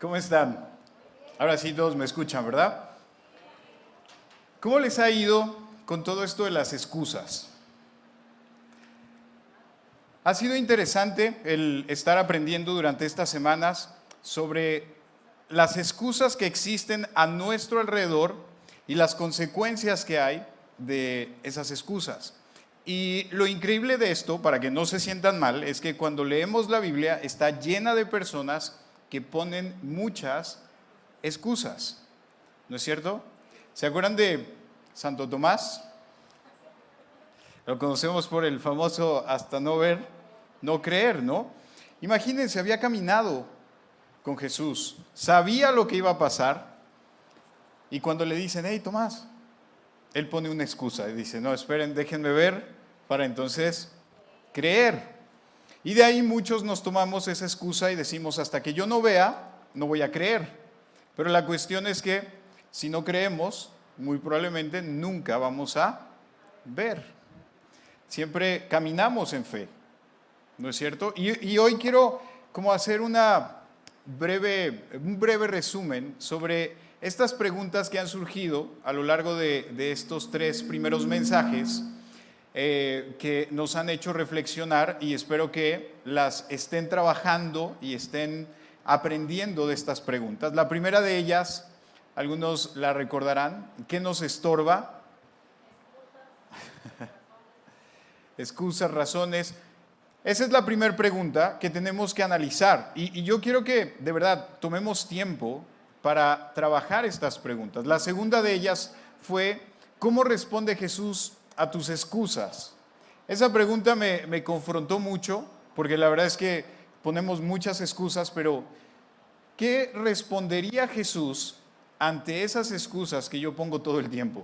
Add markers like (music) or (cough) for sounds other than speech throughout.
¿Cómo están? Ahora sí todos me escuchan, ¿verdad? ¿Cómo les ha ido con todo esto de las excusas? Ha sido interesante el estar aprendiendo durante estas semanas sobre las excusas que existen a nuestro alrededor y las consecuencias que hay de esas excusas. Y lo increíble de esto, para que no se sientan mal, es que cuando leemos la Biblia está llena de personas que ponen muchas excusas. ¿No es cierto? ¿Se acuerdan de Santo Tomás? Lo conocemos por el famoso hasta no ver, no creer, ¿no? Imagínense, había caminado con Jesús, sabía lo que iba a pasar, y cuando le dicen, hey Tomás, él pone una excusa y dice, no, esperen, déjenme ver para entonces creer. Y de ahí muchos nos tomamos esa excusa y decimos, hasta que yo no vea, no voy a creer. Pero la cuestión es que si no creemos, muy probablemente nunca vamos a ver. Siempre caminamos en fe, ¿no es cierto? Y, hoy quiero como hacer una breve, un breve resumen sobre estas preguntas que han surgido a lo largo de, de estos tres primeros mensajes eh, que nos han hecho reflexionar y espero que las estén trabajando y estén aprendiendo de estas preguntas. La primera de ellas, algunos la recordarán, ¿qué nos estorba? (laughs) Excusas, razones. Esa es la primera pregunta que tenemos que analizar y, y yo quiero que de verdad tomemos tiempo para trabajar estas preguntas. La segunda de ellas fue, ¿cómo responde Jesús a tus excusas? Esa pregunta me, confrontó mucho, porque la verdad es que ponemos muchas excusas, pero ¿qué respondería Jesús ante esas excusas que yo pongo todo el tiempo?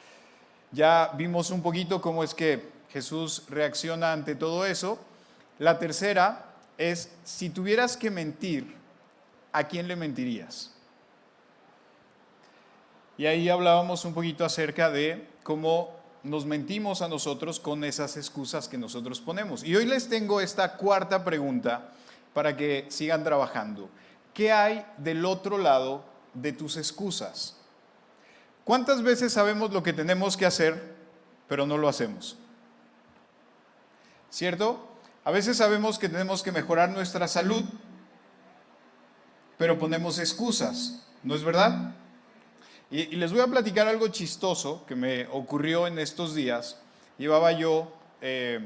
(laughs) ya vimos un poquito cómo es que Jesús reacciona ante todo eso. La tercera es, si tuvieras que mentir, ¿a quién le mentirías? Y ahí hablábamos un poquito acerca de cómo nos mentimos a nosotros con esas excusas que nosotros ponemos. Y hoy les tengo esta cuarta pregunta para que sigan trabajando. ¿Qué hay del otro lado de tus excusas? ¿Cuántas veces sabemos lo que tenemos que hacer, pero no lo hacemos? ¿Cierto? A veces sabemos que tenemos que mejorar nuestra salud, pero ponemos excusas, ¿no es verdad? Y, les voy a platicar algo chistoso que me ocurrió en estos días. Llevaba yo eh,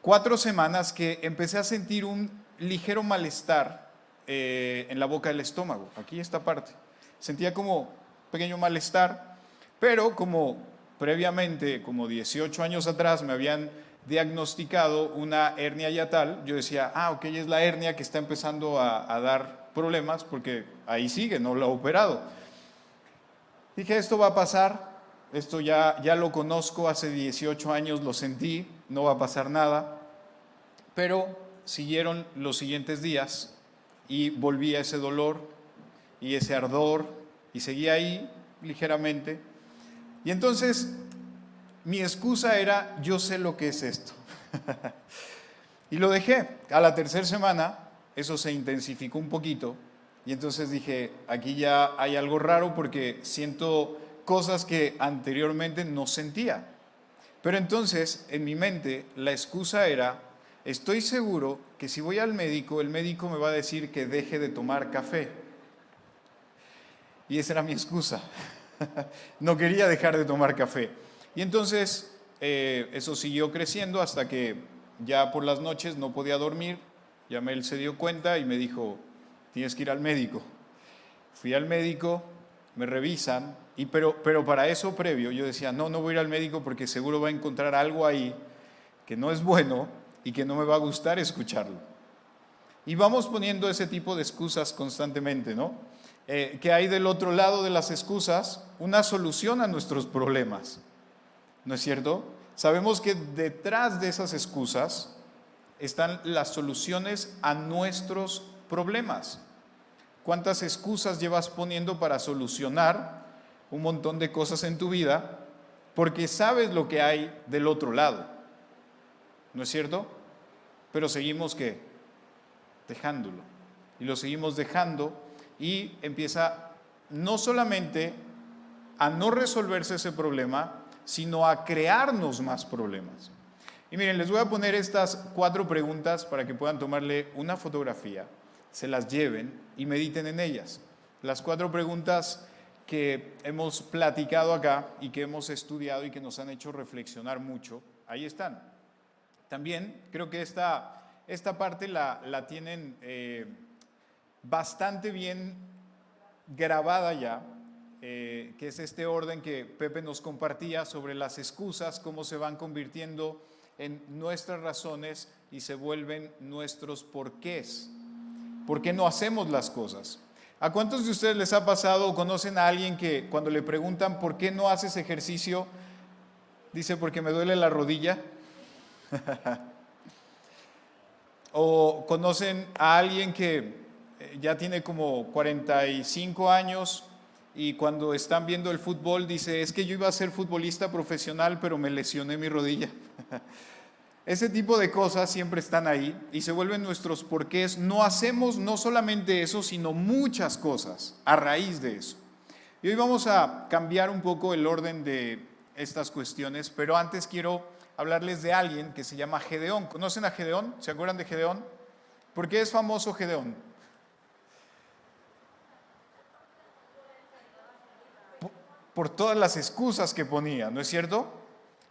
cuatro semanas que empecé a sentir un ligero malestar eh, en la boca del estómago, aquí esta parte. Sentía como pequeño malestar, pero como previamente, como 18 años atrás, me habían diagnosticado una hernia yatal, yo decía, ah, ok, es la hernia que está empezando a, a dar problemas porque ahí sigue, no lo ha operado. Dije, esto va a pasar, esto ya, ya lo conozco, hace 18 años lo sentí, no va a pasar nada, pero siguieron los siguientes días y volví a ese dolor y ese ardor y seguía ahí ligeramente. Y entonces mi excusa era, yo sé lo que es esto. (laughs) y lo dejé. A la tercera semana eso se intensificó un poquito y entonces dije, aquí ya hay algo raro porque siento cosas que anteriormente no sentía. Pero entonces en mi mente la excusa era, estoy seguro que si voy al médico, el médico me va a decir que deje de tomar café. Y esa era mi excusa. (laughs) no quería dejar de tomar café. Y entonces eh, eso siguió creciendo hasta que ya por las noches no podía dormir. Ya él se dio cuenta y me dijo, tienes que ir al médico. Fui al médico, me revisan, y pero, pero para eso previo yo decía, no, no voy a ir al médico porque seguro va a encontrar algo ahí que no es bueno y que no me va a gustar escucharlo. Y vamos poniendo ese tipo de excusas constantemente, ¿no? Eh, que hay del otro lado de las excusas una solución a nuestros problemas, ¿no es cierto? Sabemos que detrás de esas excusas están las soluciones a nuestros problemas? ¿Cuántas excusas llevas poniendo para solucionar un montón de cosas en tu vida porque sabes lo que hay del otro lado? ¿No es cierto? Pero seguimos que dejándolo. Y lo seguimos dejando y empieza no solamente a no resolverse ese problema, sino a crearnos más problemas. Y miren, les voy a poner estas cuatro preguntas para que puedan tomarle una fotografía, se las lleven y mediten en ellas. Las cuatro preguntas que hemos platicado acá y que hemos estudiado y que nos han hecho reflexionar mucho, ahí están. También creo que esta, esta parte la, la tienen eh, bastante bien grabada ya, eh, que es este orden que Pepe nos compartía sobre las excusas, cómo se van convirtiendo en nuestras razones y se vuelven nuestros porqués. ¿Por qué no hacemos las cosas? ¿A cuántos de ustedes les ha pasado o conocen a alguien que cuando le preguntan por qué no haces ejercicio, dice porque me duele la rodilla? (laughs) o conocen a alguien que eh, ya tiene como 45 años y cuando están viendo el fútbol dice, es que yo iba a ser futbolista profesional, pero me lesioné mi rodilla. (laughs) Ese tipo de cosas siempre están ahí y se vuelven nuestros porqués. No hacemos no solamente eso, sino muchas cosas a raíz de eso. Y hoy vamos a cambiar un poco el orden de estas cuestiones, pero antes quiero hablarles de alguien que se llama Gedeón. ¿Conocen a Gedeón? ¿Se acuerdan de Gedeón? ¿Por qué es famoso Gedeón? por todas las excusas que ponía, ¿no es cierto?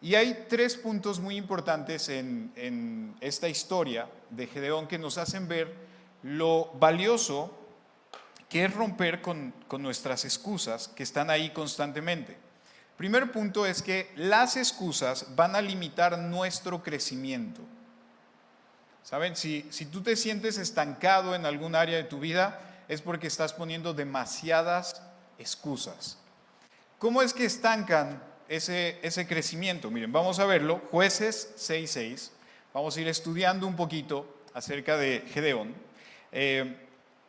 Y hay tres puntos muy importantes en, esta historia de Gedeón que nos hacen ver lo valioso que es romper con, nuestras excusas que están ahí constantemente. Primer punto es que las excusas van a limitar nuestro crecimiento. ¿Saben? Si, si tú te sientes estancado en algún área de tu vida, es porque estás poniendo demasiadas excusas. ¿Cómo es que estancan ese, crecimiento? Miren, vamos a verlo. Jueces 6.6. Vamos a ir estudiando un poquito acerca de Gedeón. Eh,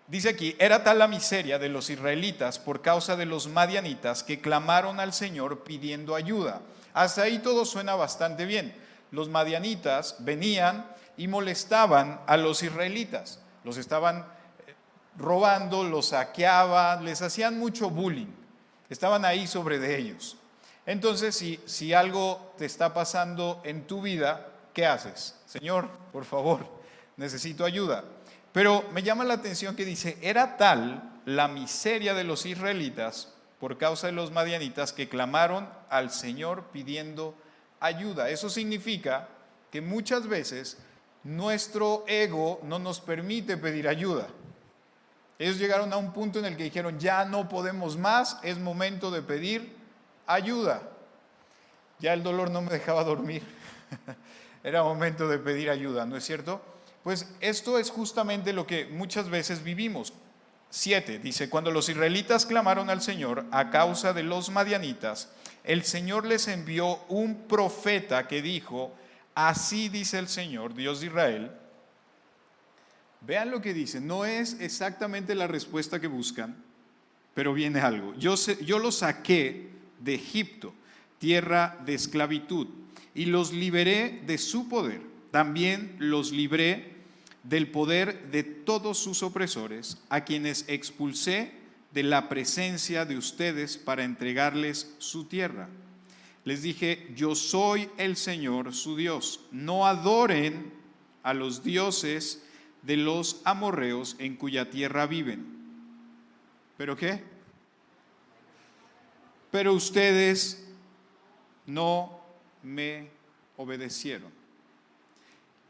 dice aquí, era tal la miseria de los israelitas por causa de los madianitas que clamaron al Señor pidiendo ayuda. Hasta ahí todo suena bastante bien. Los madianitas venían y molestaban a los israelitas. Los estaban eh, robando, los saqueaban, les hacían mucho bullying. Estaban ahí sobre de ellos. Entonces, si, algo te está pasando en tu vida, ¿qué haces? Señor, por favor, necesito ayuda. Pero me llama la atención que dice, era tal la miseria de los israelitas por causa de los madianitas que clamaron al Señor pidiendo ayuda. Eso significa que muchas veces nuestro ego no nos permite pedir ayuda. Ellos llegaron a un punto en el que dijeron, ya no podemos más, es momento de pedir ayuda. Ya el dolor no me dejaba dormir. (laughs) Era momento de pedir ayuda, ¿no es cierto? Pues esto es justamente lo que muchas veces vivimos. Siete, dice, cuando los israelitas clamaron al Señor a causa de los madianitas, el Señor les envió un profeta que dijo, así dice el Señor, Dios de Israel, Vean lo que dice, no es exactamente la respuesta que buscan, pero viene algo. Yo, yo los saqué de Egipto, tierra de esclavitud, y los liberé de su poder. También los libré del poder de todos sus opresores, a quienes expulsé de la presencia de ustedes para entregarles su tierra. Les dije, yo soy el Señor su Dios. No adoren a los dioses de los amorreos en cuya tierra viven. ¿Pero qué? Pero ustedes no me obedecieron.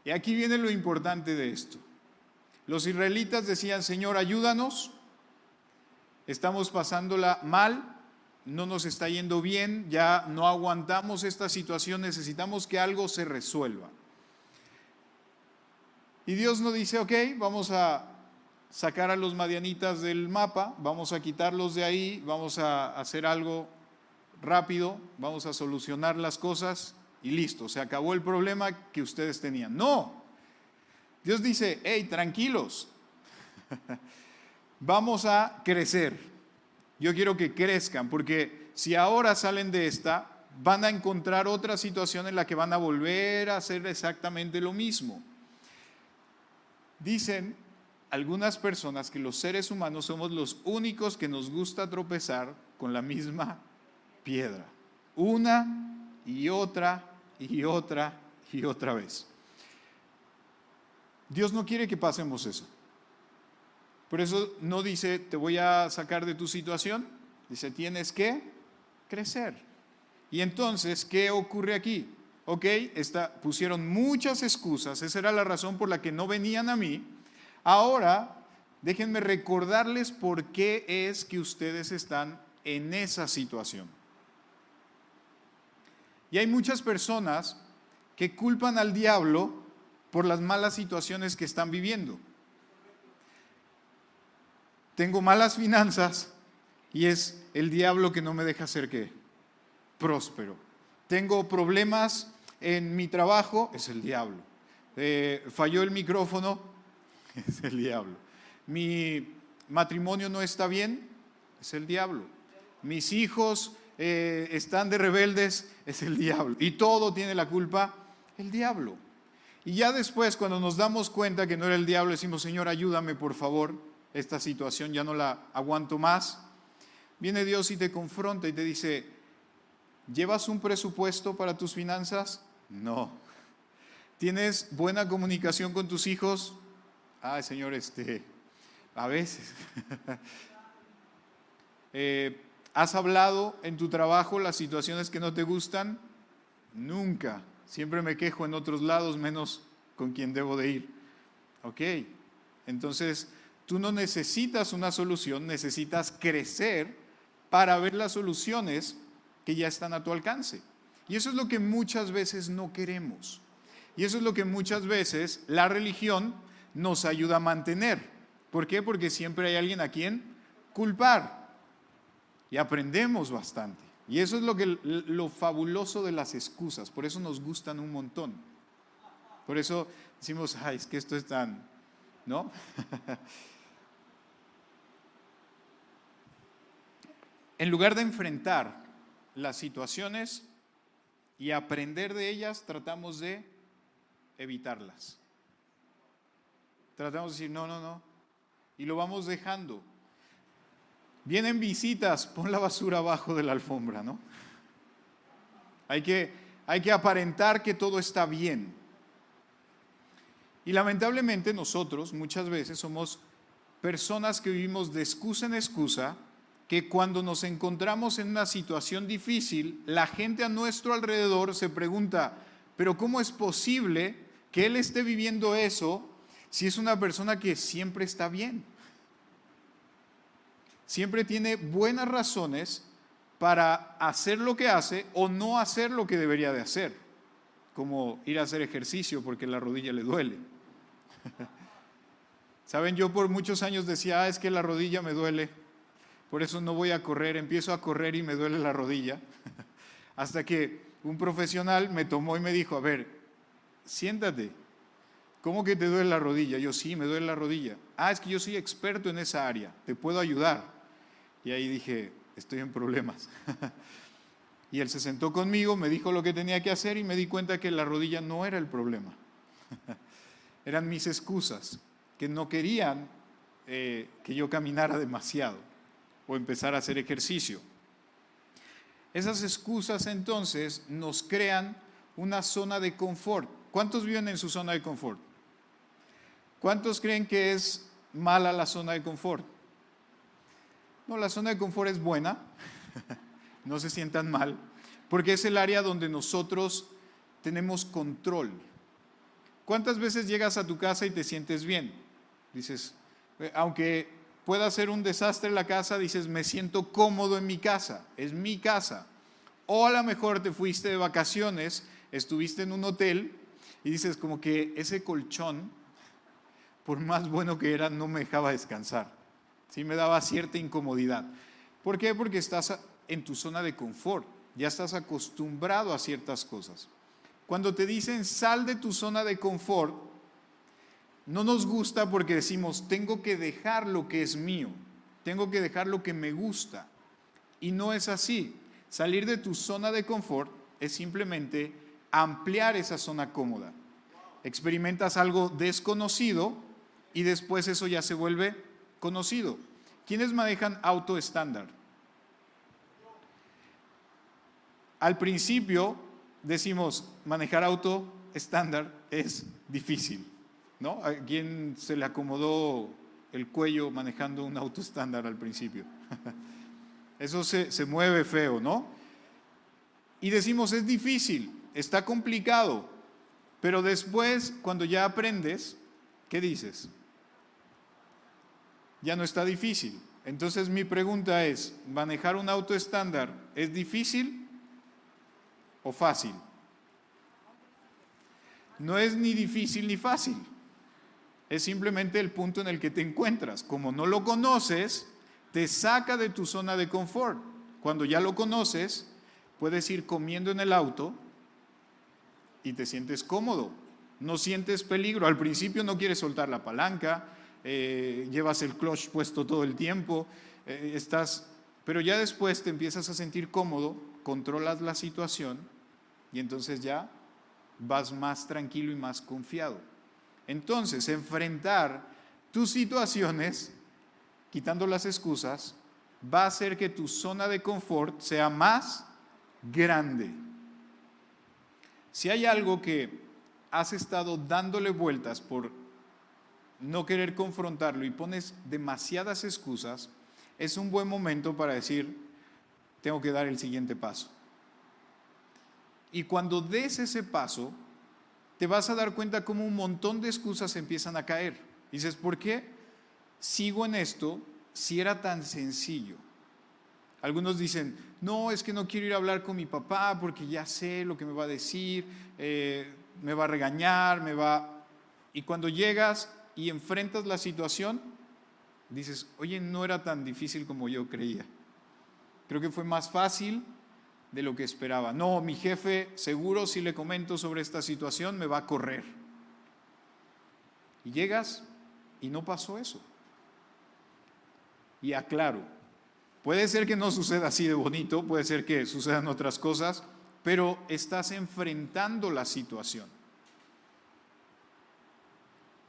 Y aquí viene lo importante de esto. Los israelitas decían, Señor, ayúdanos, estamos pasándola mal, no nos está yendo bien, ya no aguantamos esta situación, necesitamos que algo se resuelva. Y Dios nos dice, ok, vamos a sacar a los madianitas del mapa, vamos a quitarlos de ahí, vamos a hacer algo rápido, vamos a solucionar las cosas y listo, se acabó el problema que ustedes tenían. No, Dios dice, hey, tranquilos, (laughs) vamos a crecer. Yo quiero que crezcan, porque si ahora salen de esta, van a encontrar otra situación en la que van a volver a hacer exactamente lo mismo. Dicen algunas personas que los seres humanos somos los únicos que nos gusta tropezar con la misma piedra. Una y otra y otra y otra vez. Dios no quiere que pasemos eso. Por eso no dice, te voy a sacar de tu situación. Dice, tienes que crecer. Y entonces, ¿qué ocurre aquí? Ok, pusieron muchas excusas. Esa era la razón por la que no venían a mí. Ahora, déjenme recordarles por qué es que ustedes están en esa situación. Y hay muchas personas que culpan al diablo por las malas situaciones que están viviendo. Tengo malas finanzas y es el diablo que no me deja ser qué? Próspero. Tengo problemas en mi trabajo, es el diablo. Eh, falló el micrófono, (laughs) es el diablo. Mi matrimonio no está bien, es el diablo. Mis hijos eh, están de rebeldes, es el diablo. Y todo tiene la culpa, el diablo. Y ya después, cuando nos damos cuenta que no era el diablo, decimos, Señor, ayúdame por favor, esta situación ya no la aguanto más. Viene Dios y te confronta y te dice, ¿llevas un presupuesto para tus finanzas? No. (laughs) ¿Tienes buena comunicación con tus hijos? Ay, Señor, este, a veces. (laughs) eh, ¿Has hablado en tu trabajo las situaciones que no te gustan? Nunca. Siempre me quejo en otros lados menos con quien debo de ir. Ok. Entonces, tú no necesitas una solución, necesitas crecer para ver las soluciones que ya están a tu alcance. Y eso es lo que muchas veces no queremos. Y eso es lo que muchas veces la religión nos ayuda a mantener. ¿Por qué? Porque siempre hay alguien a quien culpar y aprendemos bastante. Y eso es lo, que, lo fabuloso de las excusas, por eso nos gustan un montón. Por eso decimos, ay, es que esto es tan, ¿no? (laughs) en lugar de enfrentar las situaciones y aprender de ellas, tratamos de evitarlas. Tratamos de decir, no, no, no. Y lo vamos dejando. Vienen visitas, pon la basura abajo de la alfombra, ¿no? Hay que, hay que aparentar que todo está bien. Y lamentablemente nosotros muchas veces somos personas que vivimos de excusa en excusa, que cuando nos encontramos en una situación difícil, la gente a nuestro alrededor se pregunta, pero ¿cómo es posible que él esté viviendo eso si es una persona que siempre está bien? siempre tiene buenas razones para hacer lo que hace o no hacer lo que debería de hacer, como ir a hacer ejercicio porque la rodilla le duele. (laughs) Saben, yo por muchos años decía, ah, es que la rodilla me duele, por eso no voy a correr, empiezo a correr y me duele la rodilla, (laughs) hasta que un profesional me tomó y me dijo, a ver, siéntate, ¿cómo que te duele la rodilla? Yo sí, me duele la rodilla. Ah, es que yo soy experto en esa área, te puedo ayudar. Y ahí dije, estoy en problemas. (laughs) y él se sentó conmigo, me dijo lo que tenía que hacer y me di cuenta que la rodilla no era el problema. (laughs) Eran mis excusas, que no querían eh, que yo caminara demasiado o empezar a hacer ejercicio. Esas excusas entonces nos crean una zona de confort. ¿Cuántos viven en su zona de confort? ¿Cuántos creen que es mala la zona de confort? No, la zona de confort es buena, (laughs) no se sientan mal, porque es el área donde nosotros tenemos control. ¿Cuántas veces llegas a tu casa y te sientes bien? Dices, eh, aunque pueda ser un desastre la casa, dices, me siento cómodo en mi casa, es mi casa. O a lo mejor te fuiste de vacaciones, estuviste en un hotel y dices como que ese colchón, por más bueno que era, no me dejaba descansar. Sí me daba cierta incomodidad. ¿Por qué? Porque estás en tu zona de confort, ya estás acostumbrado a ciertas cosas. Cuando te dicen sal de tu zona de confort, no nos gusta porque decimos, tengo que dejar lo que es mío, tengo que dejar lo que me gusta. Y no es así. Salir de tu zona de confort es simplemente ampliar esa zona cómoda. Experimentas algo desconocido y después eso ya se vuelve conocido. ¿Quiénes manejan auto estándar? Al principio decimos, manejar auto estándar es difícil, ¿no? ¿A quién se le acomodó el cuello manejando un auto estándar al principio? (laughs) Eso se, se mueve feo, ¿no? Y decimos, es difícil, está complicado, pero después, cuando ya aprendes, ¿qué dices? Ya no está difícil. Entonces mi pregunta es, ¿manejar un auto estándar es difícil o fácil? No es ni difícil ni fácil. Es simplemente el punto en el que te encuentras. Como no lo conoces, te saca de tu zona de confort. Cuando ya lo conoces, puedes ir comiendo en el auto y te sientes cómodo, no sientes peligro. Al principio no quieres soltar la palanca, eh, llevas el clutch puesto todo el tiempo, eh, estás, pero ya después te empiezas a sentir cómodo, controlas la situación y entonces ya vas más tranquilo y más confiado. Entonces, enfrentar tus situaciones, quitando las excusas, va a hacer que tu zona de confort sea más grande. Si hay algo que has estado dándole vueltas por no querer confrontarlo y pones demasiadas excusas, es un buen momento para decir, tengo que dar el siguiente paso. Y cuando des ese paso, te vas a dar cuenta cómo un montón de excusas empiezan a caer. Dices, ¿por qué sigo en esto si era tan sencillo? Algunos dicen, no, es que no quiero ir a hablar con mi papá porque ya sé lo que me va a decir, eh, me va a regañar, me va... Y cuando llegas y enfrentas la situación, dices, oye, no era tan difícil como yo creía. Creo que fue más fácil de lo que esperaba. No, mi jefe seguro si le comento sobre esta situación me va a correr. Y llegas y no pasó eso. Y aclaro, Puede ser que no suceda así de bonito, puede ser que sucedan otras cosas, pero estás enfrentando la situación.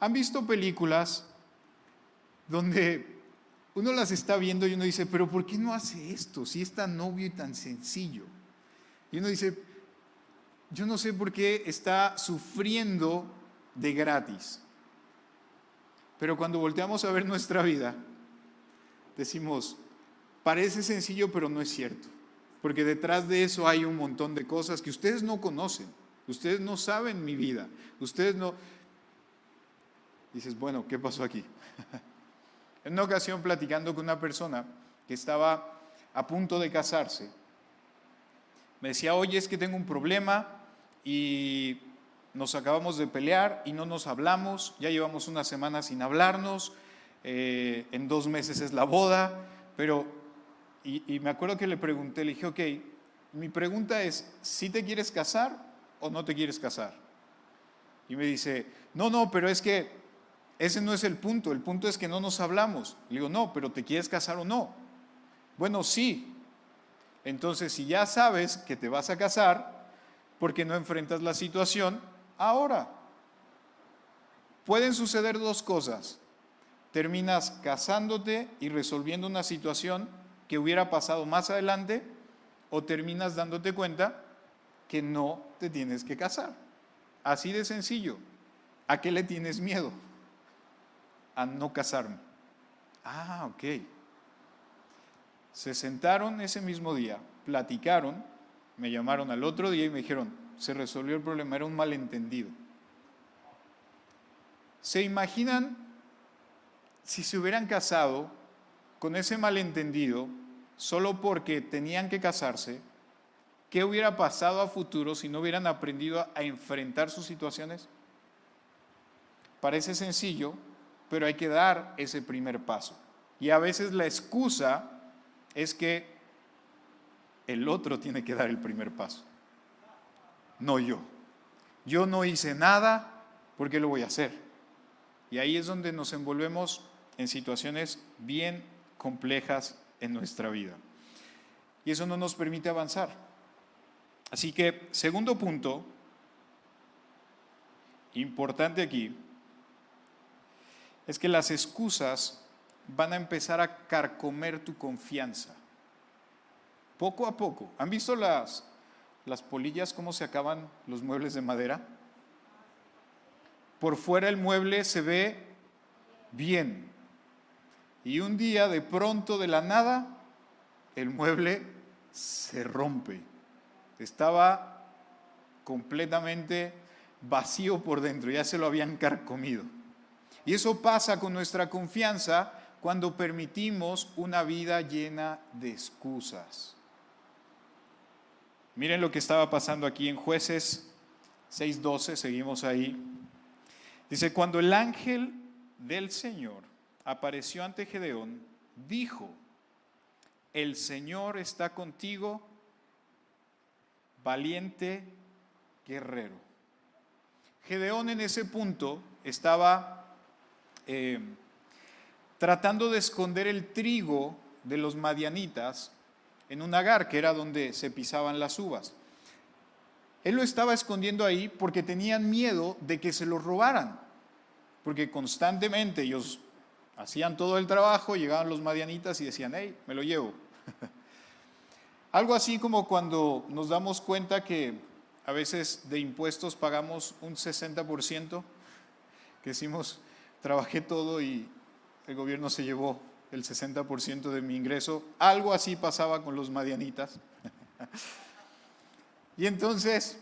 ¿Han visto películas donde uno las está viendo y uno dice, pero ¿por qué no hace esto si es tan obvio y tan sencillo? Y uno dice, yo no sé por qué está sufriendo de gratis. Pero cuando volteamos a ver nuestra vida, decimos, Parece sencillo, pero no es cierto. Porque detrás de eso hay un montón de cosas que ustedes no conocen. Ustedes no saben mi vida. Ustedes no... Dices, bueno, ¿qué pasó aquí? (laughs) en una ocasión platicando con una persona que estaba a punto de casarse, me decía, oye, es que tengo un problema y nos acabamos de pelear y no nos hablamos, ya llevamos una semana sin hablarnos, eh, en dos meses es la boda, pero y, me acuerdo que le pregunté, le dije, ok, mi pregunta es, ¿si te quieres casar o no te quieres casar? Y me dice, no, no, pero es que ese no es el punto, el punto es que no nos hablamos. Le digo, no, pero ¿te quieres casar o no? Bueno, sí. Entonces, si ya sabes que te vas a casar, ¿por qué no enfrentas la situación ahora? Pueden suceder dos cosas. Terminas casándote y resolviendo una situación que hubiera pasado más adelante o terminas dándote cuenta que no te tienes que casar. Así de sencillo. ¿A qué le tienes miedo? A no casarme. Ah, ok. Se sentaron ese mismo día, platicaron, me llamaron al otro día y me dijeron, se resolvió el problema, era un malentendido. ¿Se imaginan si se hubieran casado con ese malentendido solo porque tenían que casarse, ¿qué hubiera pasado a futuro si no hubieran aprendido a enfrentar sus situaciones? Parece sencillo, pero hay que dar ese primer paso. Y a veces la excusa es que el otro tiene que dar el primer paso, no yo. Yo no hice nada, ¿por qué lo voy a hacer? Y ahí es donde nos envolvemos en situaciones bien complejas en nuestra vida. Y eso no nos permite avanzar. Así que, segundo punto, importante aquí, es que las excusas van a empezar a carcomer tu confianza. Poco a poco. ¿Han visto las, las polillas cómo se acaban los muebles de madera? Por fuera el mueble se ve bien. Y un día de pronto de la nada el mueble se rompe. Estaba completamente vacío por dentro, ya se lo habían carcomido. Y eso pasa con nuestra confianza cuando permitimos una vida llena de excusas. Miren lo que estaba pasando aquí en jueces 6.12, seguimos ahí. Dice, cuando el ángel del Señor apareció ante Gedeón, dijo, el Señor está contigo, valiente guerrero. Gedeón en ese punto estaba eh, tratando de esconder el trigo de los madianitas en un agar, que era donde se pisaban las uvas. Él lo estaba escondiendo ahí porque tenían miedo de que se lo robaran, porque constantemente ellos hacían todo el trabajo, llegaban los madianitas y decían, hey, me lo llevo. (laughs) Algo así como cuando nos damos cuenta que a veces de impuestos pagamos un 60%, que decimos, trabajé todo y el gobierno se llevó el 60% de mi ingreso. Algo así pasaba con los madianitas. (laughs) y entonces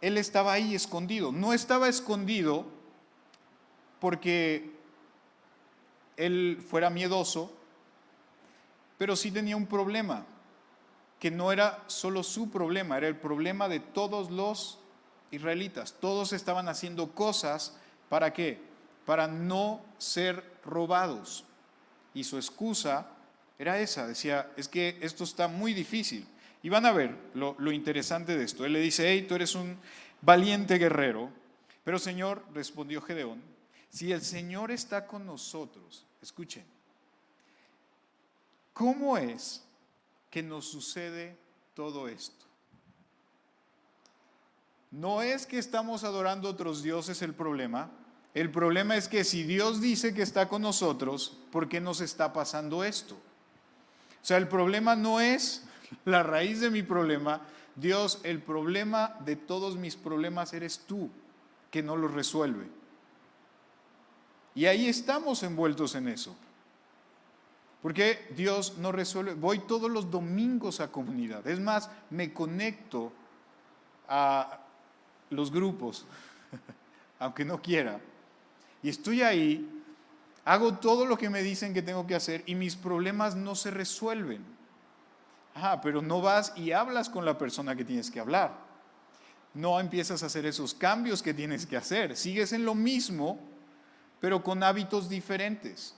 él estaba ahí escondido. No estaba escondido porque él fuera miedoso, pero sí tenía un problema, que no era solo su problema, era el problema de todos los israelitas. Todos estaban haciendo cosas para qué? Para no ser robados. Y su excusa era esa, decía, es que esto está muy difícil. Y van a ver lo, interesante de esto. Él le dice, hey, tú eres un valiente guerrero. Pero Señor, respondió Gedeón, si el Señor está con nosotros, escuchen, ¿cómo es que nos sucede todo esto? No es que estamos adorando a otros dioses el problema, el problema es que si Dios dice que está con nosotros, ¿por qué nos está pasando esto? O sea, el problema no es (laughs) la raíz de mi problema. Dios, el problema de todos mis problemas eres tú, que no lo resuelve. Y ahí estamos envueltos en eso. Porque Dios no resuelve. Voy todos los domingos a comunidad. Es más, me conecto a los grupos, (laughs) aunque no quiera y estoy ahí, hago todo lo que me dicen que tengo que hacer y mis problemas no se resuelven. Ah, pero no vas y hablas con la persona que tienes que hablar. No empiezas a hacer esos cambios que tienes que hacer. Sigues en lo mismo, pero con hábitos diferentes.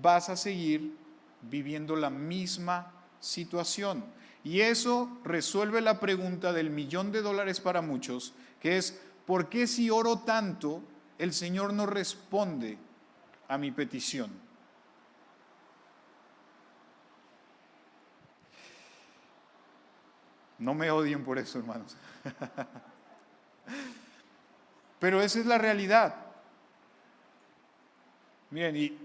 Vas a seguir viviendo la misma situación. Y eso resuelve la pregunta del millón de dólares para muchos, que es, ¿por qué si oro tanto el Señor no responde a mi petición. No me odien por eso, hermanos. (laughs) Pero esa es la realidad. Miren, y,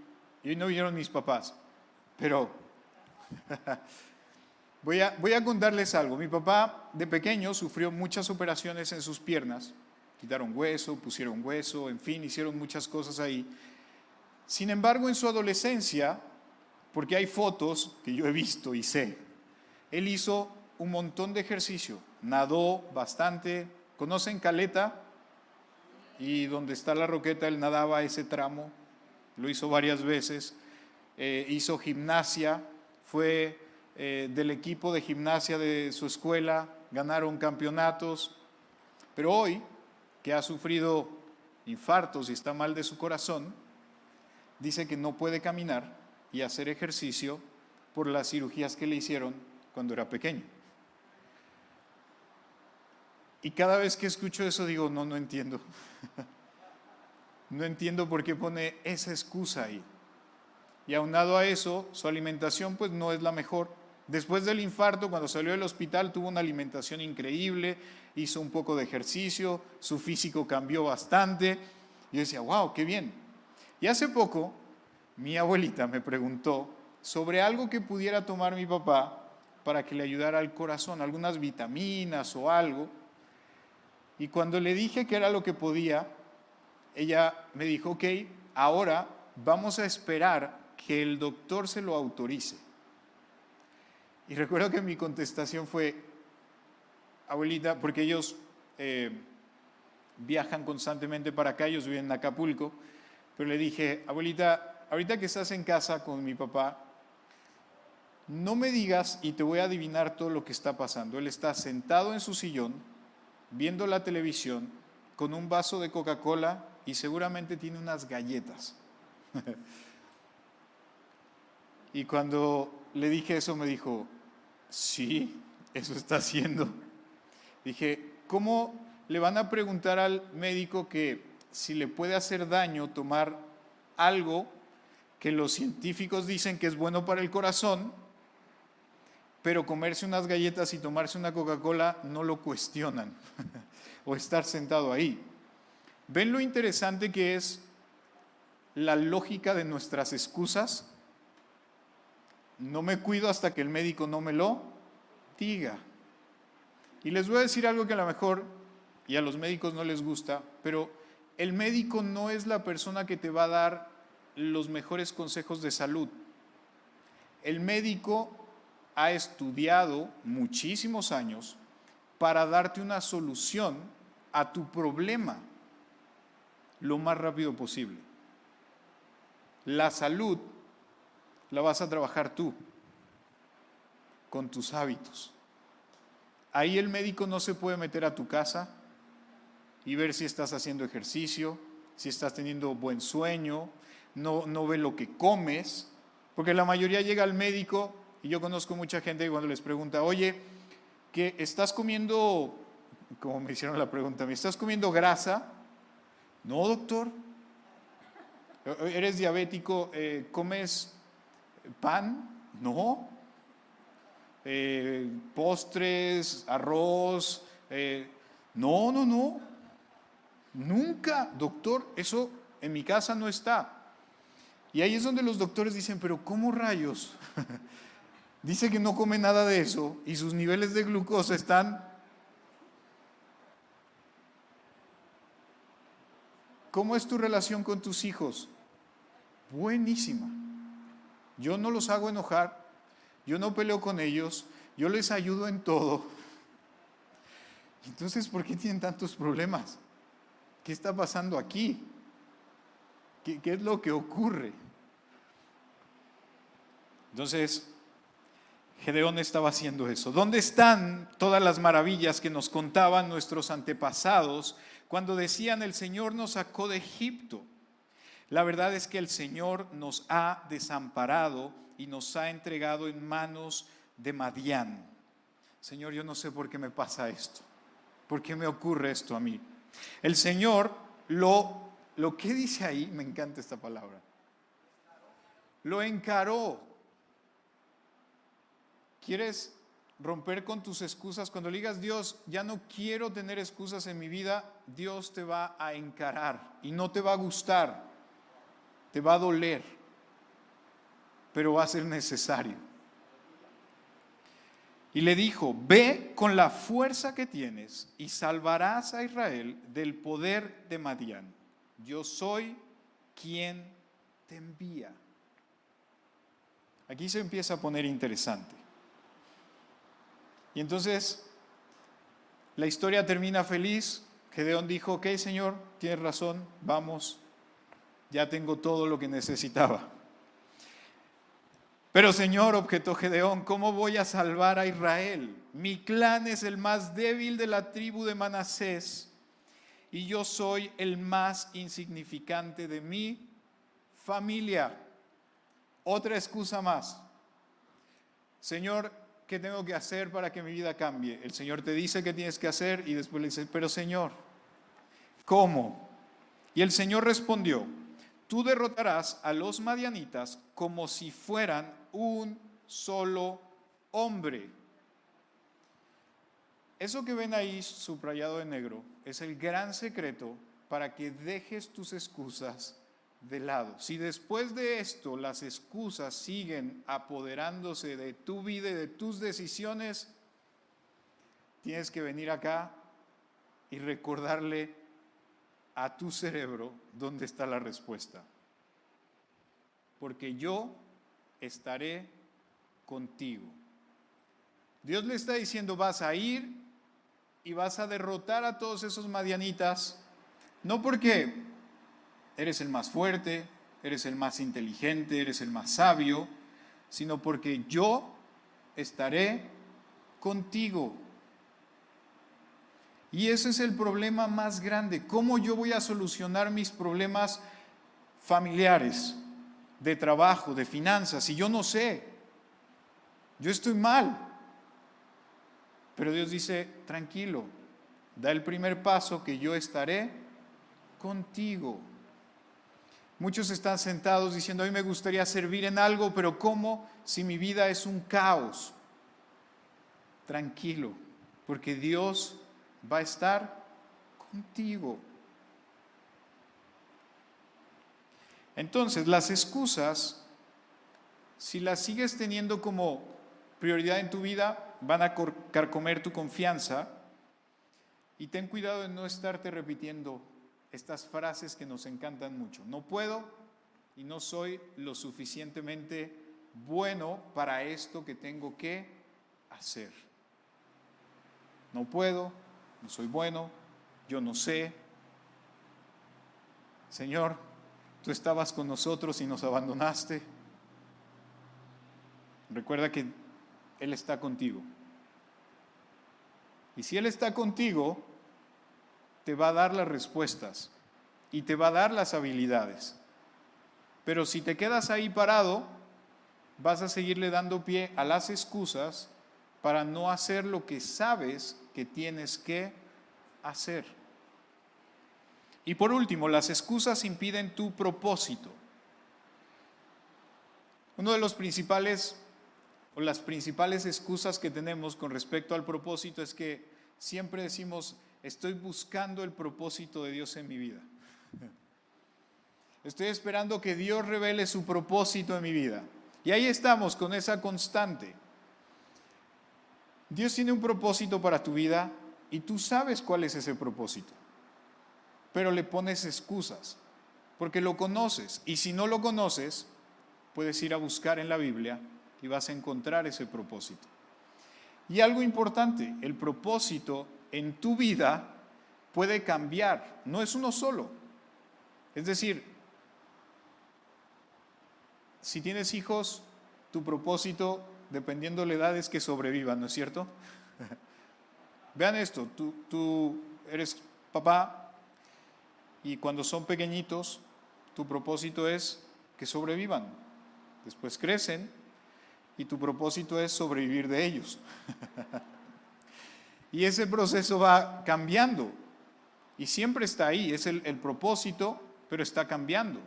y no vieron mis papás, pero (laughs) voy, a, voy a contarles algo. Mi papá de pequeño sufrió muchas operaciones en sus piernas quitaron hueso, pusieron hueso, en fin, hicieron muchas cosas ahí. Sin embargo, en su adolescencia, porque hay fotos que yo he visto y sé, él hizo un montón de ejercicio, nadó bastante, ¿conocen Caleta? Y donde está la roqueta, él nadaba ese tramo, lo hizo varias veces, eh, hizo gimnasia, fue eh, del equipo de gimnasia de su escuela, ganaron campeonatos, pero hoy que ha sufrido infartos y está mal de su corazón, dice que no puede caminar y hacer ejercicio por las cirugías que le hicieron cuando era pequeño. Y cada vez que escucho eso digo, no, no entiendo. (laughs) no entiendo por qué pone esa excusa ahí. Y aunado a eso, su alimentación pues no es la mejor. Después del infarto, cuando salió del hospital, tuvo una alimentación increíble, hizo un poco de ejercicio, su físico cambió bastante. Yo decía, wow, qué bien. Y hace poco, mi abuelita me preguntó sobre algo que pudiera tomar mi papá para que le ayudara al corazón, algunas vitaminas o algo. Y cuando le dije que era lo que podía, ella me dijo, ok, ahora vamos a esperar que el doctor se lo autorice. Y recuerdo que mi contestación fue, abuelita, porque ellos eh, viajan constantemente para acá, ellos viven en Acapulco, pero le dije, abuelita, ahorita que estás en casa con mi papá, no me digas y te voy a adivinar todo lo que está pasando. Él está sentado en su sillón, viendo la televisión, con un vaso de Coca-Cola y seguramente tiene unas galletas. (laughs) y cuando le dije eso me dijo, sí, eso está haciendo. Dije, ¿cómo le van a preguntar al médico que si le puede hacer daño tomar algo que los científicos dicen que es bueno para el corazón, pero comerse unas galletas y tomarse una Coca-Cola no lo cuestionan, (laughs) o estar sentado ahí. ¿Ven lo interesante que es la lógica de nuestras excusas? No me cuido hasta que el médico no me lo diga. Y les voy a decir algo que a lo mejor y a los médicos no les gusta, pero el médico no es la persona que te va a dar los mejores consejos de salud. El médico ha estudiado muchísimos años para darte una solución a tu problema lo más rápido posible. La salud la vas a trabajar tú con tus hábitos. Ahí el médico no se puede meter a tu casa y ver si estás haciendo ejercicio, si estás teniendo buen sueño, no, no ve lo que comes, porque la mayoría llega al médico y yo conozco mucha gente que cuando les pregunta, oye, ¿qué estás comiendo, como me hicieron la pregunta, ¿me estás comiendo grasa? No, doctor. ¿Eres diabético? Eh, ¿Comes pan? No. Eh, postres, arroz. Eh, no, no, no. Nunca, doctor, eso en mi casa no está. Y ahí es donde los doctores dicen, pero ¿cómo rayos? (laughs) Dice que no come nada de eso y sus niveles de glucosa están... ¿Cómo es tu relación con tus hijos? Buenísima. Yo no los hago enojar, yo no peleo con ellos, yo les ayudo en todo. Entonces, ¿por qué tienen tantos problemas? ¿Qué está pasando aquí? ¿Qué, es lo que ocurre? Entonces, Gedeón estaba haciendo eso. ¿Dónde están todas las maravillas que nos contaban nuestros antepasados cuando decían el Señor nos sacó de Egipto? La verdad es que el Señor nos ha desamparado y nos ha entregado en manos de Madián. Señor, yo no sé por qué me pasa esto. ¿Por qué me ocurre esto a mí? El Señor lo, lo que dice ahí, me encanta esta palabra, lo encaró. ¿Quieres romper con tus excusas? Cuando le digas, Dios, ya no quiero tener excusas en mi vida, Dios te va a encarar y no te va a gustar, te va a doler, pero va a ser necesario. Y le dijo, ve con la fuerza que tienes y salvarás a Israel del poder de Madián. Yo soy quien te envía. Aquí se empieza a poner interesante. Y entonces la historia termina feliz. Gedeón dijo, ok Señor, tienes razón, vamos, ya tengo todo lo que necesitaba. Pero Señor, objetó Gedeón, ¿cómo voy a salvar a Israel? Mi clan es el más débil de la tribu de Manasés y yo soy el más insignificante de mi familia. Otra excusa más. Señor, ¿qué tengo que hacer para que mi vida cambie? El Señor te dice qué tienes que hacer y después le dice, pero Señor, ¿cómo? Y el Señor respondió, tú derrotarás a los madianitas como si fueran un solo hombre. Eso que ven ahí subrayado de negro es el gran secreto para que dejes tus excusas de lado. Si después de esto las excusas siguen apoderándose de tu vida y de tus decisiones, tienes que venir acá y recordarle a tu cerebro dónde está la respuesta. Porque yo estaré contigo. Dios le está diciendo, vas a ir y vas a derrotar a todos esos madianitas, no porque eres el más fuerte, eres el más inteligente, eres el más sabio, sino porque yo estaré contigo. Y ese es el problema más grande. ¿Cómo yo voy a solucionar mis problemas familiares, de trabajo, de finanzas, si yo no sé? Yo estoy mal. Pero Dios dice, tranquilo, da el primer paso que yo estaré contigo. Muchos están sentados diciendo, hoy me gustaría servir en algo, pero ¿cómo si mi vida es un caos? Tranquilo, porque Dios va a estar contigo. Entonces, las excusas, si las sigues teniendo como prioridad en tu vida, van a carcomer tu confianza. Y ten cuidado de no estarte repitiendo estas frases que nos encantan mucho. No puedo y no soy lo suficientemente bueno para esto que tengo que hacer. No puedo, no soy bueno, yo no sé. Señor, tú estabas con nosotros y nos abandonaste. Recuerda que Él está contigo. Y si Él está contigo, te va a dar las respuestas y te va a dar las habilidades. Pero si te quedas ahí parado, vas a seguirle dando pie a las excusas para no hacer lo que sabes que tienes que hacer. Y por último, las excusas impiden tu propósito. Uno de los principales o las principales excusas que tenemos con respecto al propósito es que siempre decimos, estoy buscando el propósito de Dios en mi vida. (laughs) Estoy esperando que Dios revele su propósito en mi vida. Y ahí estamos con esa constante. Dios tiene un propósito para tu vida y tú sabes cuál es ese propósito. Pero le pones excusas porque lo conoces. Y si no lo conoces, puedes ir a buscar en la Biblia y vas a encontrar ese propósito. Y algo importante, el propósito en tu vida puede cambiar, no es uno solo. Es decir, si tienes hijos, tu propósito dependiendo de la edad es que sobrevivan, ¿no es cierto? (laughs) Vean esto, tú, tú eres papá y cuando son pequeñitos, tu propósito es que sobrevivan. Después crecen y tu propósito es sobrevivir de ellos. (laughs) y ese proceso va cambiando y siempre está ahí, es el, el propósito, pero está cambiando.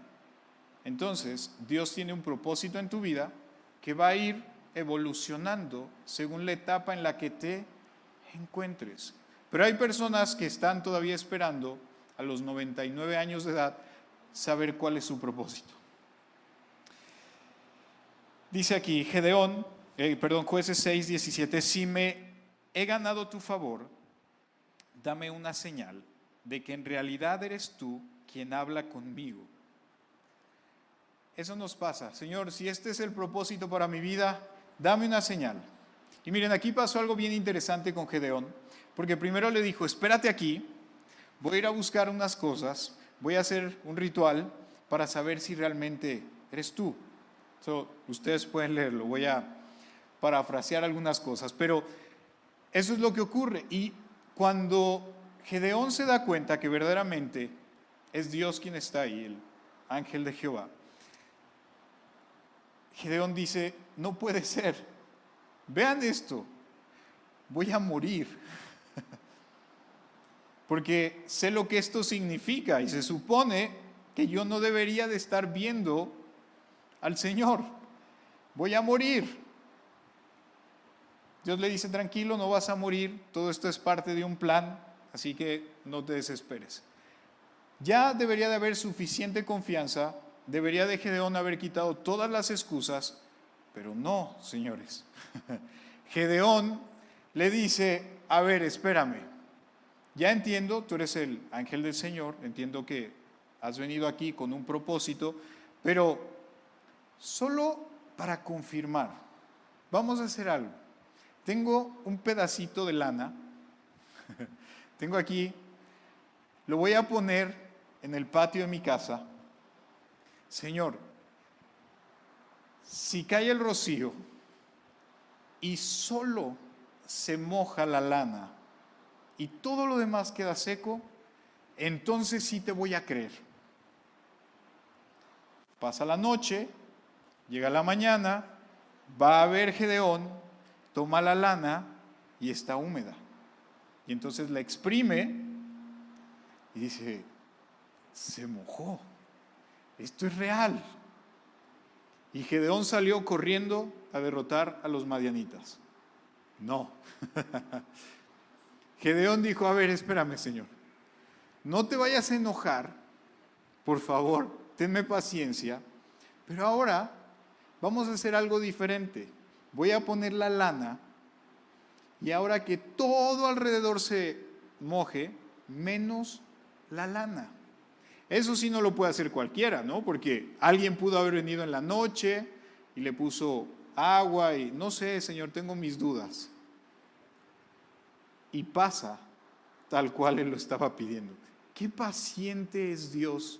Entonces, Dios tiene un propósito en tu vida que va a ir evolucionando según la etapa en la que te encuentres. Pero hay personas que están todavía esperando a los 99 años de edad saber cuál es su propósito. Dice aquí Gedeón, eh, perdón, jueces 6, 17, si me he ganado tu favor, dame una señal de que en realidad eres tú quien habla conmigo. Eso nos pasa. Señor, si este es el propósito para mi vida, dame una señal. Y miren, aquí pasó algo bien interesante con Gedeón, porque primero le dijo, espérate aquí, voy a ir a buscar unas cosas, voy a hacer un ritual para saber si realmente eres tú. ustedes pueden leerlo, voy a parafrasear algunas cosas, pero eso es lo que ocurre. Y cuando Gedeón se da cuenta que verdaderamente es Dios quien está ahí, el ángel de Jehová, Gedeón dice, no puede ser. Vean esto, voy a morir. (laughs) Porque sé lo que esto significa y se supone que yo no debería de estar viendo al Señor. Voy a morir. Dios le dice, tranquilo, no vas a morir, todo esto es parte de un plan, así que no te desesperes. ya debería de haber suficiente confianza, debería de Gedeón haber quitado todas las excusas, pero no, señores. (laughs) Gedeón le dice, a ver, espérame, ya entiendo, tú eres el ángel del Señor, entiendo que has venido aquí con un propósito, pero solo para confirmar, vamos a hacer algo. Tengo un pedacito de lana, (laughs) tengo aquí, lo voy a poner en el patio de mi casa. Señor, si cae el rocío y solo se moja la lana y todo lo demás queda seco, entonces sí te voy a creer. Pasa la noche, llega la mañana, va a ver Gedeón, toma la lana y está húmeda. Y entonces la exprime y dice, se mojó, esto es real. Y Gedeón salió corriendo a derrotar a los madianitas. No. (laughs) Gedeón dijo, a ver, espérame, Señor, no te vayas a enojar, por favor, tenme paciencia, pero ahora vamos a hacer algo diferente. Voy a poner la lana y ahora que todo alrededor se moje, menos la lana. Eso sí no lo puede hacer cualquiera, ¿no? Porque alguien pudo haber venido en la noche y le puso agua y no sé, Señor, tengo mis dudas. Y pasa tal cual Él lo estaba pidiendo. Qué paciente es Dios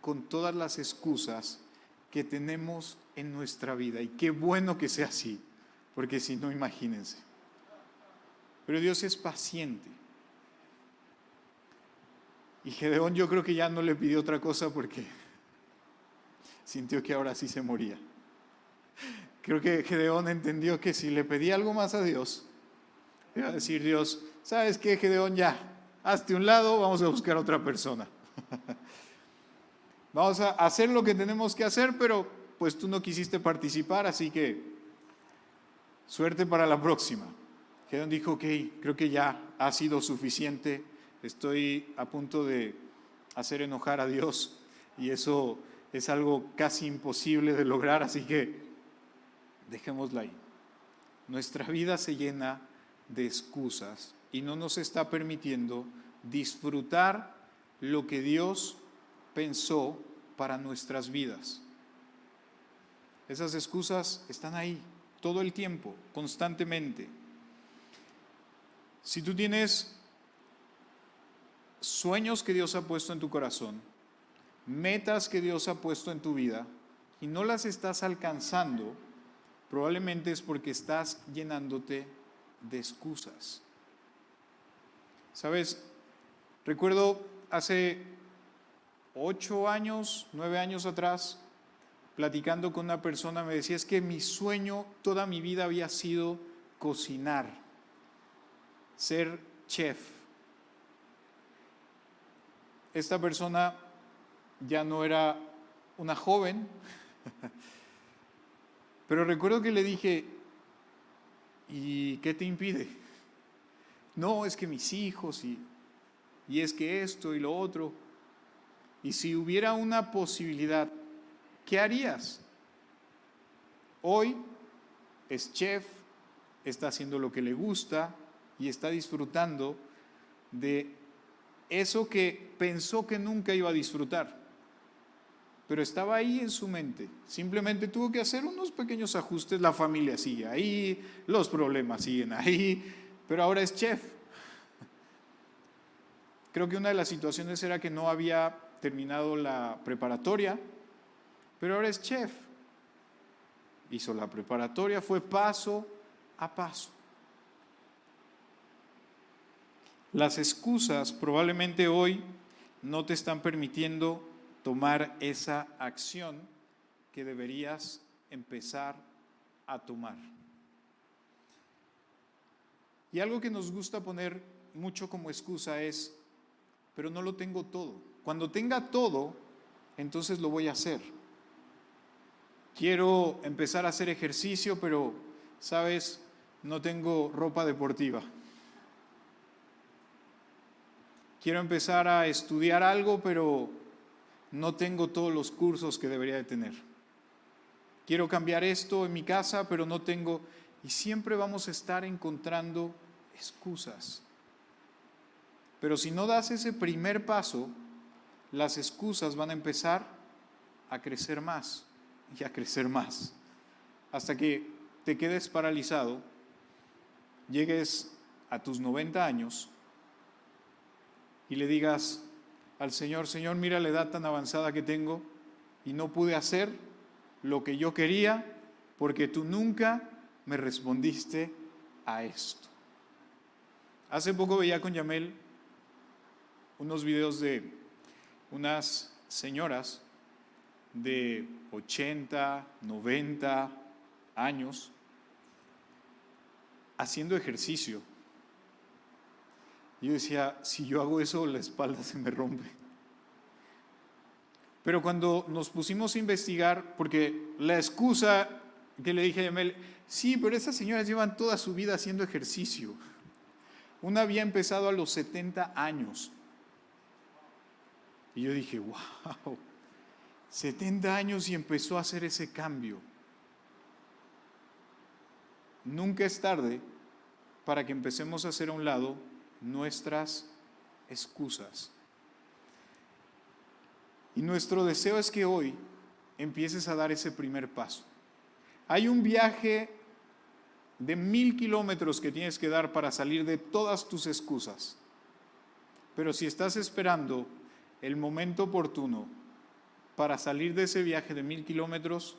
con todas las excusas que tenemos en nuestra vida. Y qué bueno que sea así, porque si no, imagínense. Pero Dios es paciente. Y Gedeón yo creo que ya no le pidió otra cosa porque sintió que ahora sí se moría. Creo que Gedeón entendió que si le pedía algo más a Dios, iba a decir Dios, ¿sabes qué, Gedeón? Ya, hazte un lado, vamos a buscar a otra persona. (laughs) Vamos a hacer lo que tenemos que hacer, pero pues tú no quisiste participar, así que suerte para la próxima. Gedeón dijo, ok, creo que ya ha sido suficiente estoy a punto de hacer enojar a Dios y eso es algo casi imposible de lograr, así que dejémosla ahí. Nuestra vida se llena de excusas y no nos está permitiendo disfrutar lo que Dios pensó para nuestras vidas. Esas excusas están ahí todo el tiempo, constantemente. Si tú tienes sueños que Dios ha puesto en tu corazón, metas que Dios ha puesto en tu vida y no las estás alcanzando, probablemente es porque estás llenándote de excusas. Sabes, recuerdo hace ocho años, nueve años atrás, platicando con una persona, me decía, es que mi sueño toda mi vida había sido cocinar, ser chef esta persona ya no era una joven, (laughs) pero recuerdo que le dije, ¿y qué te impide? No, es que mis hijos y, y es que esto y lo otro. Y si hubiera una posibilidad, ¿qué harías? Hoy es chef, está haciendo lo que le gusta y está disfrutando de eso que pensó que nunca iba a disfrutar. Pero estaba ahí en su mente. Simplemente tuvo que hacer unos pequeños ajustes. La familia sigue ahí, los problemas siguen ahí, pero ahora es chef. Creo que una de las situaciones era que no había terminado la preparatoria, pero ahora es chef. Hizo la preparatoria, fue paso a paso. Las excusas probablemente hoy no te están permitiendo tomar esa acción que deberías empezar a tomar. Y algo que nos gusta poner mucho como excusa es, pero no lo tengo todo. Cuando tenga todo, entonces lo voy a hacer. Quiero empezar a hacer ejercicio, pero, sabes, no tengo ropa deportiva. Quiero empezar a estudiar algo, pero no tengo todos los cursos que debería de tener. Quiero cambiar esto en mi casa, pero no tengo... Y siempre vamos a estar encontrando excusas. Pero si no das ese primer paso, las excusas van a empezar a crecer más y a crecer más. Hasta que te quedes paralizado, llegues a tus 90 años y le digas al Señor, Señor, mira la edad tan avanzada que tengo y no pude hacer lo que yo quería porque tú nunca me respondiste a esto. Hace poco veía con Yamel unos videos de unas señoras de 80, 90 años haciendo ejercicio yo decía, si yo hago eso, la espalda se me rompe. Pero cuando nos pusimos a investigar, porque la excusa que le dije a Yamel, sí, pero esas señoras llevan toda su vida haciendo ejercicio. Una había empezado a los 70 años. Y yo dije, wow, 70 años y empezó a hacer ese cambio. Nunca es tarde para que empecemos a hacer a un lado nuestras excusas. Y nuestro deseo es que hoy empieces a dar ese primer paso. Hay un viaje de mil kilómetros que tienes que dar para salir de todas tus excusas. Pero si estás esperando el momento oportuno para salir de ese viaje de mil kilómetros,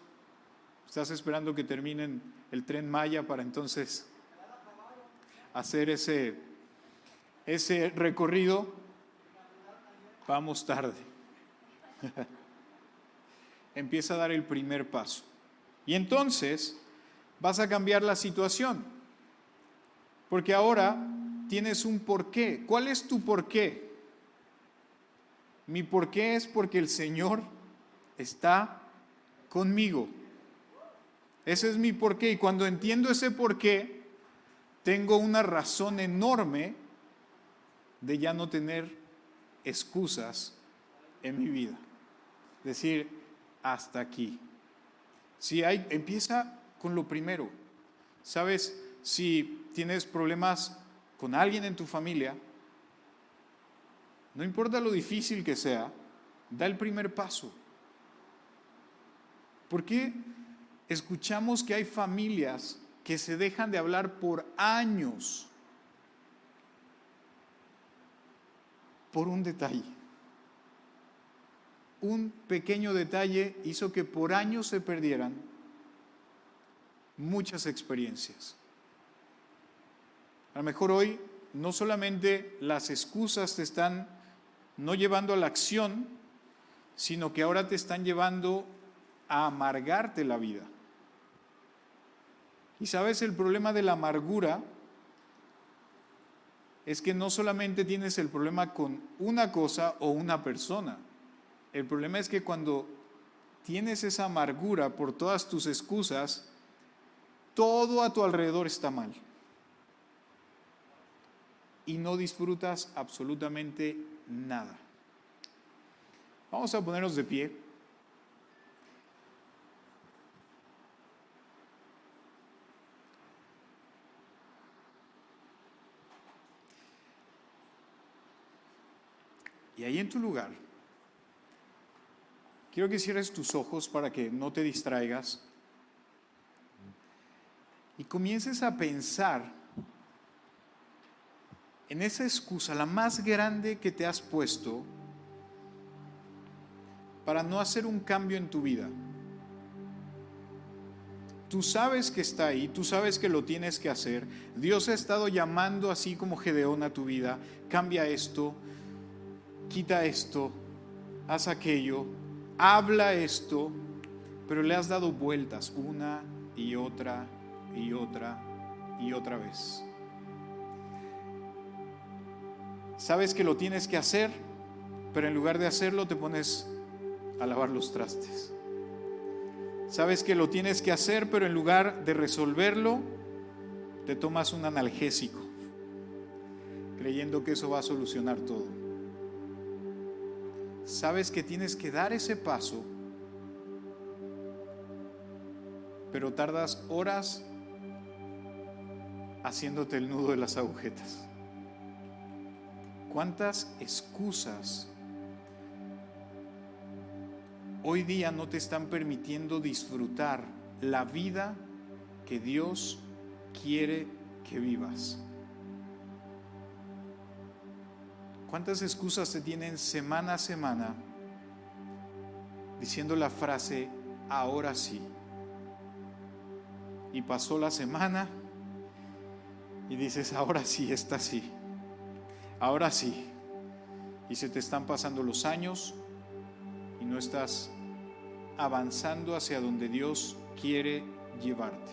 estás esperando que terminen el tren Maya para entonces hacer ese ese recorrido, vamos tarde. (laughs) Empieza a dar el primer paso. Y entonces vas a cambiar la situación. Porque ahora tienes un porqué. ¿Cuál es tu porqué? Mi porqué es porque el Señor está conmigo. Ese es mi porqué. Y cuando entiendo ese porqué, tengo una razón enorme de ya no tener excusas en mi vida. Decir, hasta aquí. Si hay, empieza con lo primero. Sabes, si tienes problemas con alguien en tu familia, no importa lo difícil que sea, da el primer paso. ¿Por qué escuchamos que hay familias que se dejan de hablar por años? Por un detalle. Un pequeño detalle hizo que por años se perdieran muchas experiencias. A lo mejor hoy no solamente las excusas te están no llevando a la acción, sino que ahora te están llevando a amargarte la vida. Y sabes, el problema de la amargura es que no solamente tienes el problema con una cosa o una persona, el problema es que cuando tienes esa amargura por todas tus excusas, todo a tu alrededor está mal. Y no disfrutas absolutamente nada. Vamos a ponernos de pie. Y ahí en tu lugar, quiero que cierres tus ojos para que no te distraigas y comiences a pensar en esa excusa, la más grande que te has puesto para no hacer un cambio en tu vida. Tú sabes que está ahí, tú sabes que lo tienes que hacer. Dios ha estado llamando así como Gedeón a tu vida. Cambia esto, quita esto, haz aquello, habla esto, pero le has dado vueltas una y otra y otra y otra vez. Sabes que lo tienes que hacer, pero en lugar de hacerlo te pones a lavar los trastes. Sabes que lo tienes que hacer, pero en lugar de resolverlo, te tomas un analgésico, creyendo que eso va a solucionar todo. Sabes que tienes que dar ese paso, pero tardas horas haciéndote el nudo de las agujetas. ¿Cuántas excusas hoy día no te están permitiendo disfrutar la vida que Dios quiere que vivas? ¿Cuántas excusas te tienen semana a semana diciendo la frase, ahora sí? Y pasó la semana y dices, ahora sí, está así ahora sí. Y se te están pasando los años y no estás avanzando hacia donde Dios quiere llevarte.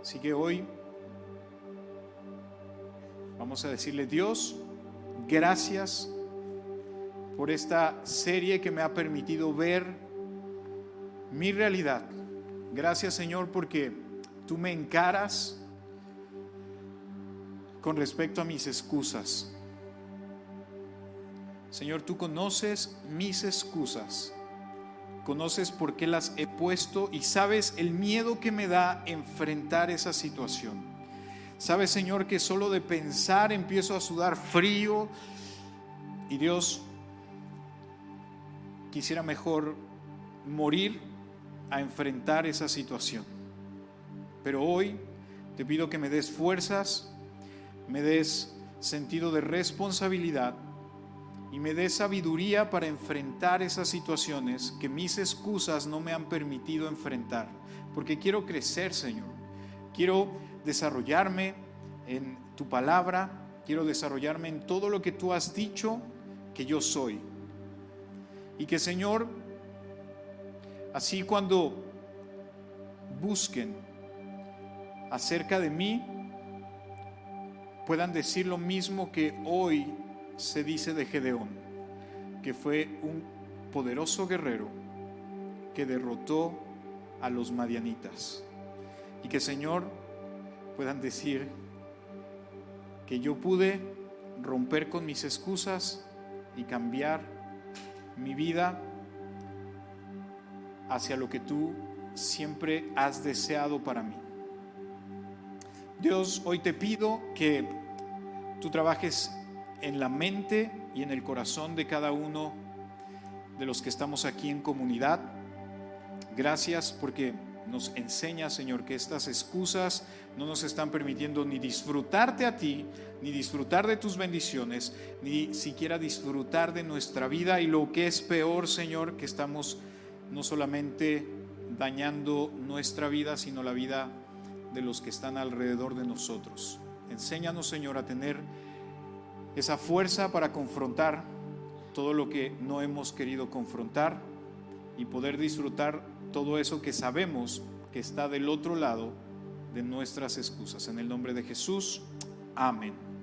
Así que hoy vamos a decirle, Dios, gracias por esta serie que me ha permitido ver mi realidad. Gracias Señor porque tú me encaras con respecto a mis excusas. Señor, tú conoces mis excusas, conoces por qué las he puesto y sabes el miedo que me da enfrentar esa situación. Sabes, Señor, que solo de pensar empiezo a sudar frío y Dios, quisiera mejor morir a enfrentar esa situación. Pero hoy te pido que me des fuerzas, me des sentido de responsabilidad y me des sabiduría para enfrentar esas situaciones que mis excusas no me han permitido enfrentar. Porque quiero crecer, Señor. Quiero desarrollarme en tu palabra. Quiero desarrollarme en todo lo que tú has dicho que yo soy. Y que, Señor, así cuando busquen acerca de mí, puedan decir lo mismo que hoy se dice de Gedeón, que fue un poderoso guerrero que derrotó a los madianitas. Y que Señor puedan decir que yo pude romper con mis excusas y cambiar mi vida hacia lo que tú siempre has deseado para mí. Dios, hoy te pido que tú trabajes en la mente y en el corazón de cada uno de los que estamos aquí en comunidad. Gracias porque nos enseña, Señor, que estas excusas no nos están permitiendo ni disfrutarte a ti, ni disfrutar de tus bendiciones, ni siquiera disfrutar de nuestra vida. Y lo que es peor, Señor, que estamos no solamente dañando nuestra vida, sino la vida de los que están alrededor de nosotros. Enséñanos, Señor, a tener esa fuerza para confrontar todo lo que no hemos querido confrontar y poder disfrutar todo eso que sabemos que está del otro lado de nuestras excusas. En el nombre de Jesús, amén.